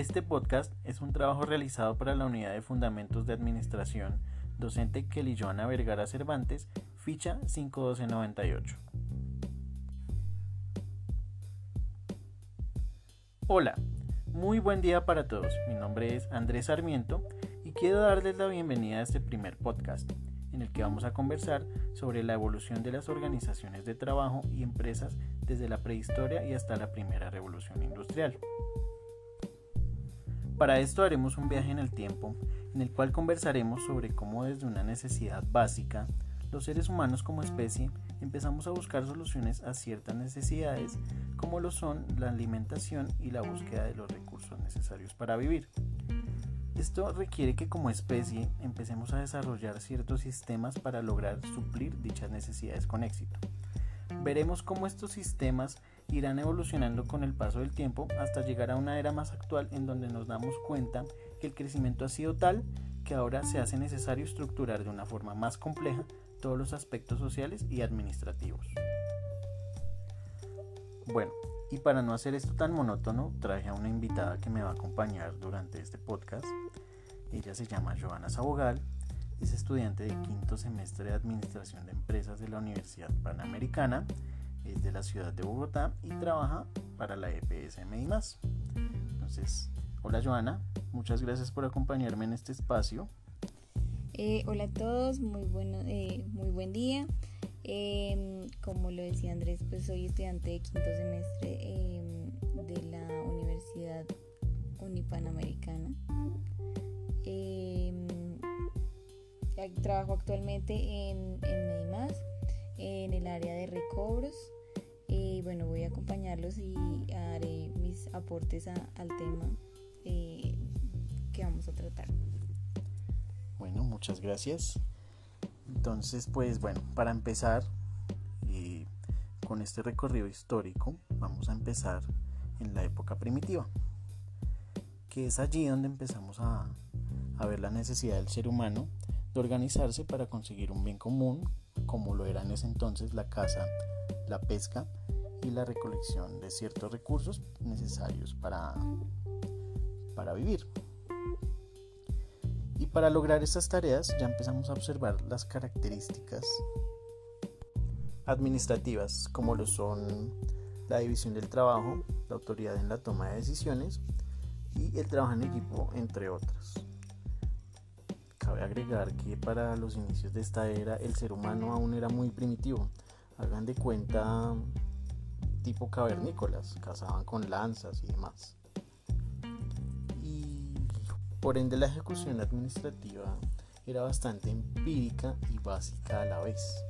Este podcast es un trabajo realizado para la Unidad de Fundamentos de Administración, docente Kelly Joana Vergara Cervantes, ficha 51298. Hola, muy buen día para todos. Mi nombre es Andrés Sarmiento y quiero darles la bienvenida a este primer podcast en el que vamos a conversar sobre la evolución de las organizaciones de trabajo y empresas desde la prehistoria y hasta la primera revolución industrial. Para esto haremos un viaje en el tiempo en el cual conversaremos sobre cómo desde una necesidad básica, los seres humanos como especie empezamos a buscar soluciones a ciertas necesidades como lo son la alimentación y la búsqueda de los recursos necesarios para vivir. Esto requiere que como especie empecemos a desarrollar ciertos sistemas para lograr suplir dichas necesidades con éxito. Veremos cómo estos sistemas irán evolucionando con el paso del tiempo hasta llegar a una era más actual en donde nos damos cuenta que el crecimiento ha sido tal que ahora se hace necesario estructurar de una forma más compleja todos los aspectos sociales y administrativos. Bueno, y para no hacer esto tan monótono, traje a una invitada que me va a acompañar durante este podcast. Ella se llama Joana Sabogal, es estudiante de quinto semestre de Administración de Empresas de la Universidad Panamericana, es de la ciudad de Bogotá y trabaja para la EPSMI. Entonces, hola Joana, muchas gracias por acompañarme en este espacio. Eh, hola a todos, muy, bueno, eh, muy buen día. Em, como lo decía Andrés, pues soy estudiante de quinto semestre em, de la Universidad Unipanamericana. Em, trabajo actualmente en, en en el área de recobros. Y bueno, voy a acompañarlos y haré mis aportes al tema eh, que vamos a tratar. Bueno, muchas gracias. Entonces, pues bueno, para empezar eh, con este recorrido histórico, vamos a empezar en la época primitiva, que es allí donde empezamos a, a ver la necesidad del ser humano de organizarse para conseguir un bien común, como lo era en ese entonces la caza, la pesca y la recolección de ciertos recursos necesarios para, para vivir para lograr estas tareas ya empezamos a observar las características administrativas como lo son la división del trabajo, la autoridad en la toma de decisiones y el trabajo en equipo, entre otras. Cabe agregar que para los inicios de esta era el ser humano aún era muy primitivo. Hagan de cuenta tipo cavernícolas, cazaban con lanzas y demás. Por ende, la ejecución administrativa era bastante empírica y básica a la vez.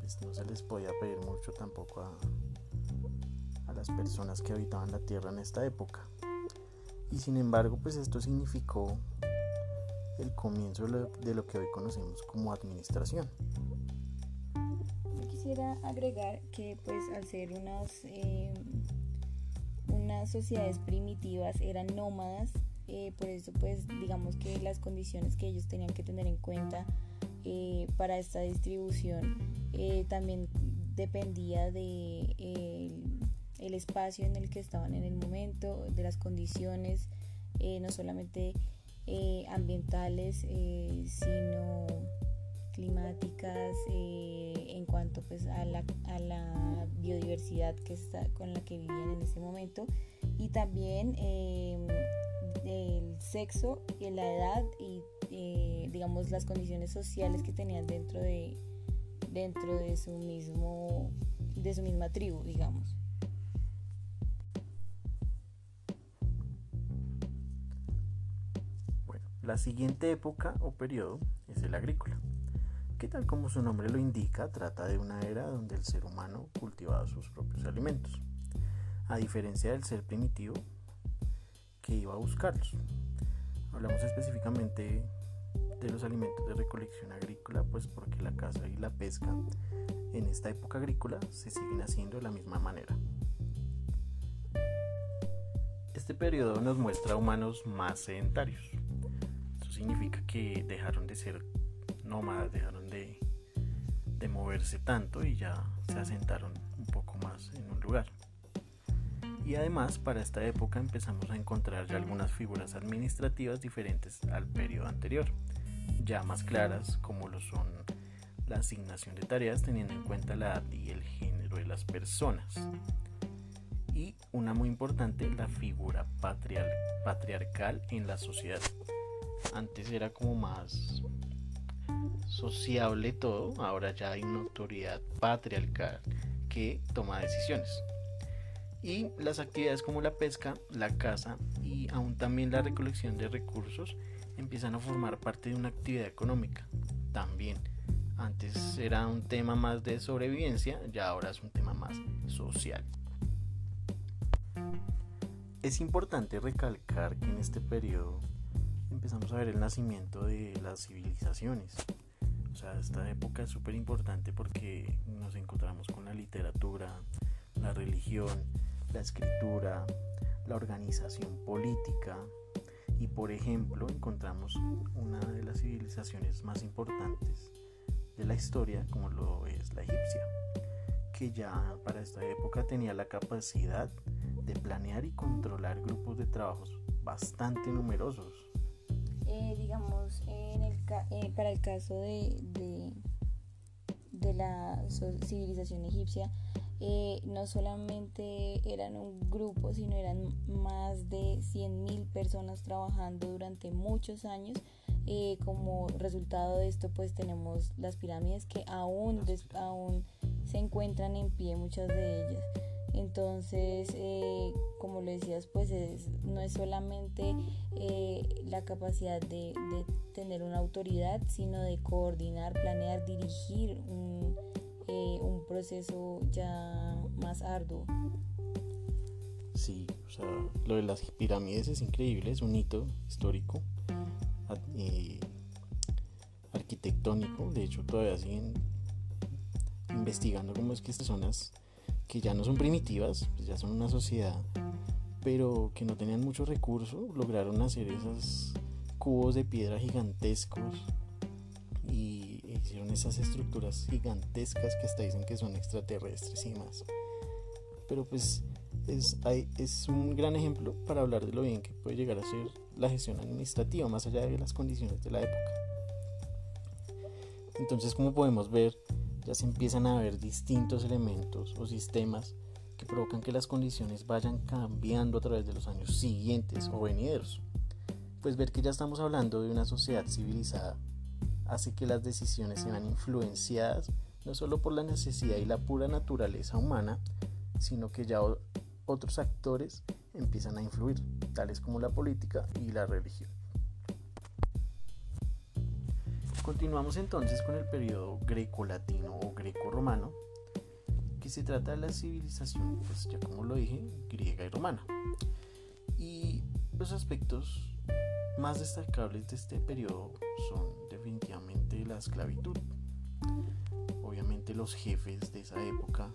Pues no se les podía pedir mucho tampoco a, las personas que habitaban la tierra en esta época. Y sin embargo, pues esto significó el comienzo de lo, que hoy conocemos como administración. Quisiera agregar que pues al ser unas, eh, unas sociedades primitivas eran nómadas, eh, por eso pues digamos que las condiciones que ellos tenían que tener en cuenta eh, para esta distribución también dependía de el espacio en el que estaban en el momento, de las condiciones no solamente ambientales sino climáticas en cuanto pues a la, a la biodiversidad que está, con la que vivían en ese momento. Y también el sexo y la edad y eh, digamos las condiciones sociales que tenían dentro de dentro de su mismo de su misma tribu digamos. Bueno la siguiente época o periodo es el agrícola que tal como su nombre lo indica trata de una era donde el ser humano cultivaba sus propios alimentos a diferencia del ser primitivo que iba a buscarlos. Hablamos específicamente de los alimentos de recolección agrícola, pues porque la caza y la pesca en esta época agrícola se siguen haciendo de la misma manera. Este periodo nos muestra humanos más sedentarios. Eso significa que dejaron de ser nómadas, dejaron de, moverse tanto y ya se asentaron un poco más en un lugar. Y además, para esta época empezamos a encontrar ya algunas figuras administrativas diferentes al periodo anterior, ya más claras como lo son la asignación de tareas teniendo en cuenta la edad y el género de las personas. Y una muy importante, la figura patriarcal en la sociedad. Antes era como más sociable todo, ahora ya hay una autoridad patriarcal que toma decisiones. Y las actividades como la pesca, la caza y aún también la recolección de recursos empiezan a formar parte de una actividad económica. También, antes era un tema más de sobrevivencia, ya ahora es un tema más social. Es importante recalcar que en este periodo empezamos a ver el nacimiento de las civilizaciones. O sea, esta época es súper importante porque nos encontramos con la literatura, la religión, la escritura, la organización política y por ejemplo encontramos una de las civilizaciones más importantes de la historia como lo es la egipcia, que ya para esta época tenía la capacidad de planear y controlar grupos de trabajos bastante numerosos. Eh, digamos, en el eh, para el caso de, de, de la civilización egipcia, eh, no solamente eran un grupo, sino eran más de 100.000 personas trabajando durante muchos años. Eh, como resultado de esto, pues tenemos las pirámides que aún, aún se encuentran en pie, muchas de ellas. Entonces, eh, como lo decías, pues no es solamente la capacidad de, de, tener una autoridad, sino de coordinar, planear, dirigir un, eh, un proceso ya más arduo. Sí, o sea, lo de las pirámides es increíble, es un hito histórico, eh, arquitectónico, de hecho todavía siguen investigando cómo es que estas zonas que ya no son primitivas, pues ya son una sociedad, pero que no tenían mucho recurso, lograron hacer esos cubos de piedra gigantescos y hicieron esas estructuras gigantescas que hasta dicen que son extraterrestres y más. Pero pues es, es un gran ejemplo para hablar de lo bien que puede llegar a ser la gestión administrativa, más allá de las condiciones de la época. Entonces, como podemos ver, ya se empiezan a ver distintos elementos o sistemas que provocan que las condiciones vayan cambiando a través de los años siguientes o venideros. Pues ver que ya estamos hablando de una sociedad civilizada hace que las decisiones sean influenciadas no solo por la necesidad y la pura naturaleza humana, sino que ya otros actores empiezan a influir, tales como la política y la religión. Continuamos entonces con el periodo greco-latino greco-romano, que se trata de la civilización, pues ya como lo dije, griega y romana. Y los aspectos más destacables de este periodo son definitivamente la esclavitud. Obviamente los jefes de esa época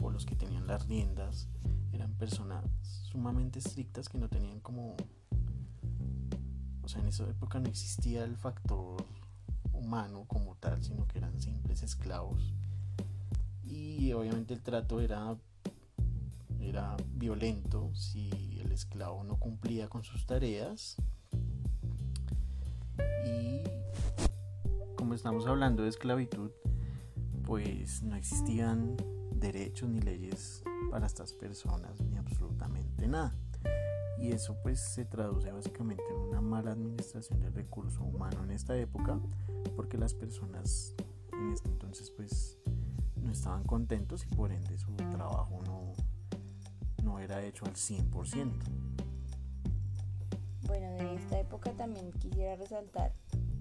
o los que tenían las riendas eran personas sumamente estrictas que no tenían como... O sea, en esa época no existía el factor humano como tal, sino que eran simples esclavos. Y obviamente el trato era, era violento si el esclavo no cumplía con sus tareas y como estamos hablando de esclavitud, pues no existían derechos ni leyes para estas personas, ni absolutamente nada. Y eso pues se traduce básicamente en una mala administración del recurso humano en esta época, porque las personas en este entonces pues no estaban contentos y por ende su trabajo no, no era hecho al 100%. Bueno, de esta época también quisiera resaltar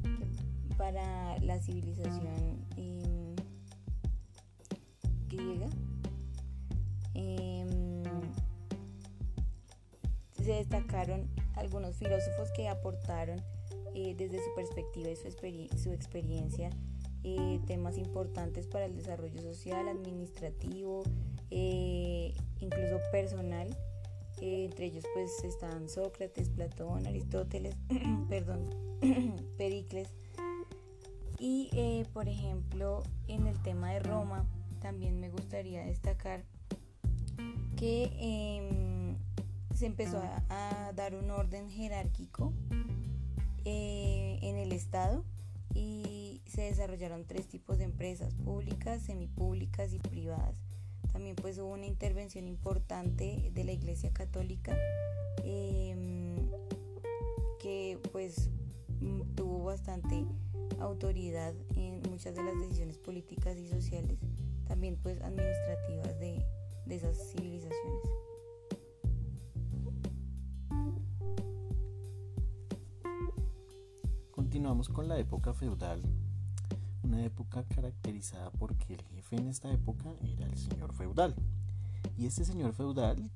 que para la civilización destacaron algunos filósofos que aportaron eh, desde su perspectiva y su, su experiencia eh, temas importantes para el desarrollo social, administrativo, eh, incluso personal entre ellos pues están Sócrates, Platón, Aristóteles, perdón, Pericles. Y por ejemplo, en el tema de Roma, también me gustaría destacar que em, se empezó a, dar un orden jerárquico eh, en el Estado y se desarrollaron tres tipos de empresas, públicas, semipúblicas y privadas. También pues hubo una intervención importante de la Iglesia Católica em, que pues mm, tuvo bastante autoridad en muchas de las decisiones políticas y sociales, también pues administrativas de, de esas civilizaciones. Continuamos con la época feudal, una época caracterizada porque el jefe en esta época era el señor feudal. Y este señor feudal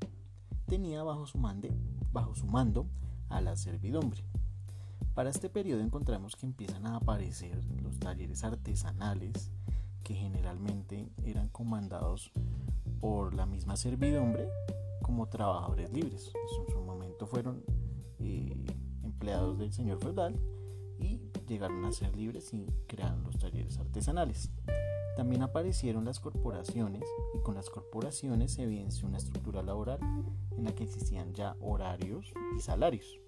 tenía bajo su, mande, bajo su mando a la servidumbre. Para este periodo encontramos que empiezan a aparecer los talleres artesanales que generalmente eran comandados por la misma servidumbre como trabajadores libres. En su momento fueron eh, empleados del señor feudal y llegaron a ser libres y crearon los talleres artesanales. También aparecieron las corporaciones y con las corporaciones se evidenció una estructura laboral en la que existían ya horarios y salarios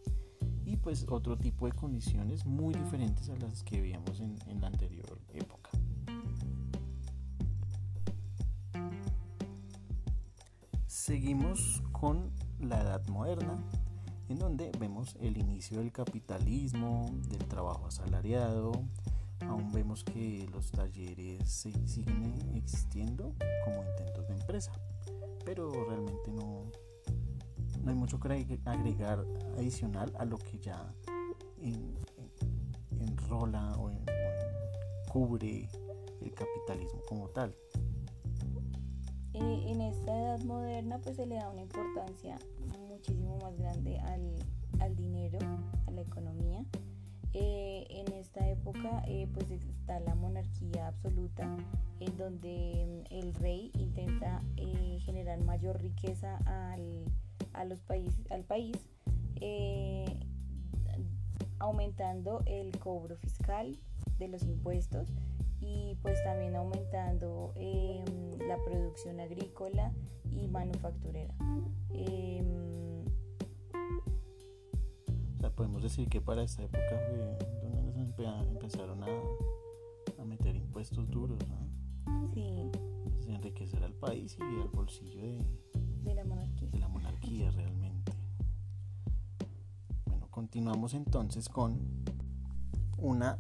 y pues otro tipo de condiciones muy diferentes a las que veíamos en, en la anterior época. Seguimos con la Edad Moderna, en donde vemos el inicio del capitalismo, del trabajo asalariado, aún vemos que los talleres siguen existiendo como intentos de empresa, pero realmente no, no hay mucho que agregar adicional a lo que ya enrola o, cubre el capitalismo como tal. En esta edad moderna pues se le da una importancia muchísimo más grande al, dinero, a la economía. Eh, en esta época eh, pues está la monarquía absoluta en donde mm, el rey intenta generar mayor riqueza al, a los al país, eh, aumentando el cobro fiscal de los impuestos y pues también aumentando em, la producción agrícola y manufacturera. Em, o sea, podemos decir que para esta época fue donde empezaron a, a meter impuestos duros, Sí. enriquecer al país y al bolsillo de, de la monarquía. De la monarquía realmente. Bueno, continuamos entonces con una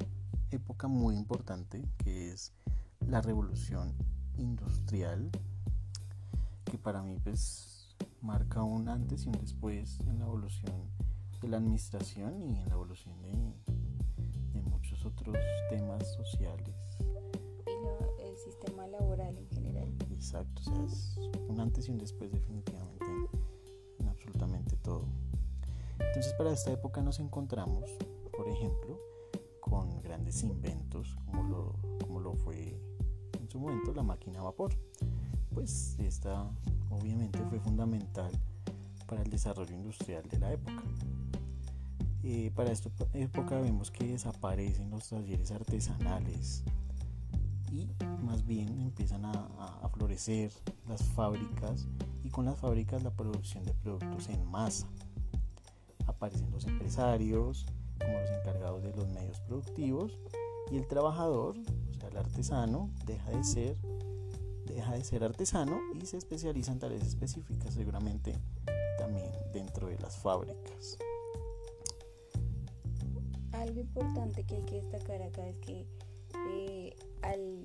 época muy importante que es la revolución industrial, que para mí pues marca un antes y un después en la evolución de la administración y en la evolución de, de muchos otros temas sociales. Y el sistema laboral en general. Exacto, o sea, es un antes y un después definitivamente en, absolutamente todo. Entonces para esta época nos encontramos, por ejemplo, con grandes inventos como lo, como lo fue en su momento la máquina a vapor. Pues esta obviamente fue fundamental para el desarrollo industrial de la época. Eh, para esta época vemos que desaparecen los talleres artesanales, y más bien empiezan a, florecer las fábricas y con las fábricas la producción de productos en masa. Aparecen los empresarios como los encargados de los medios productivos y el trabajador, o sea, el artesano, deja de ser deja de ser artesano y se especializa en tareas específicas, seguramente también dentro de las fábricas. Algo importante que hay que destacar acá es que eh, al,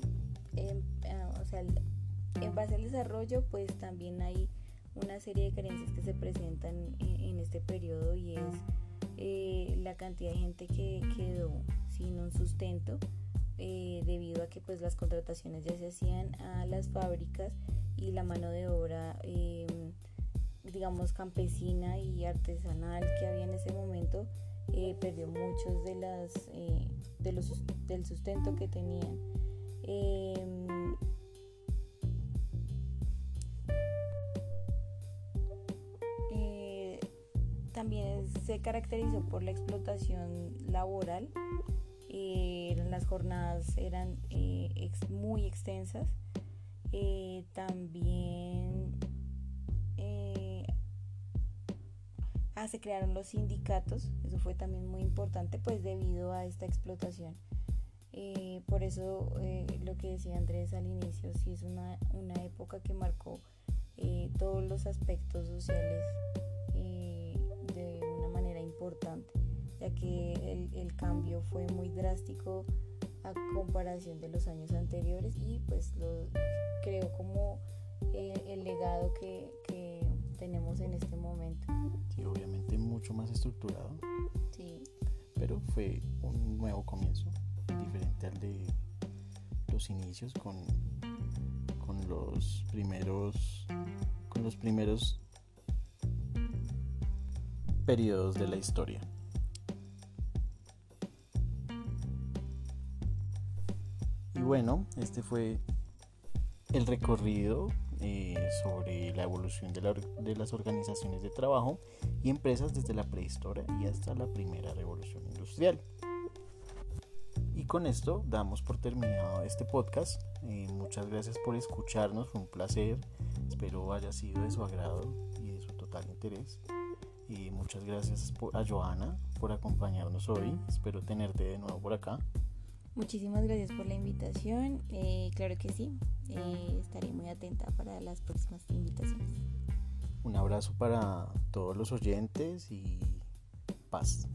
em, ah, o sea, en base al desarrollo, pues también hay una serie de carencias que se presentan en, este periodo y es eh, la cantidad de gente que quedó sin un sustento eh, debido a que pues las contrataciones ya se hacían a las fábricas y la mano de obra em, digamos campesina y artesanal que había en ese momento eh, perdió muchos de las de los, del sustento que tenían Em, eh, también se caracterizó por la explotación laboral. Eh, las jornadas eran eh, muy extensas. también ah, se crearon los sindicatos, eso fue también muy importante pues debido a esta explotación. Eh, por eso eh, lo que decía Andrés al inicio, sí es una, una época que marcó eh, todos los aspectos sociales de una manera importante, ya que el, el, cambio fue muy drástico a comparación de los años anteriores y pues lo creo como el legado que tenemos en este momento. Sí, obviamente mucho más estructurado. Sí. Pero fue un nuevo comienzo diferente al de los inicios con, con los primeros con los primeros periodos de la historia. Y bueno, este fue el recorrido eh, sobre la evolución de, de, las organizaciones de trabajo y empresas desde la prehistoria y hasta la primera revolución industrial con esto damos por terminado este podcast. Eh, muchas gracias por escucharnos, fue un placer. Espero haya sido de su agrado y de su total interés. Y muchas gracias a Joana por acompañarnos hoy. Espero tenerte de nuevo por acá. Muchísimas gracias por la invitación. Eh, claro que sí, eh, estaré muy atenta para las próximas invitaciones. Un abrazo para todos los oyentes y paz.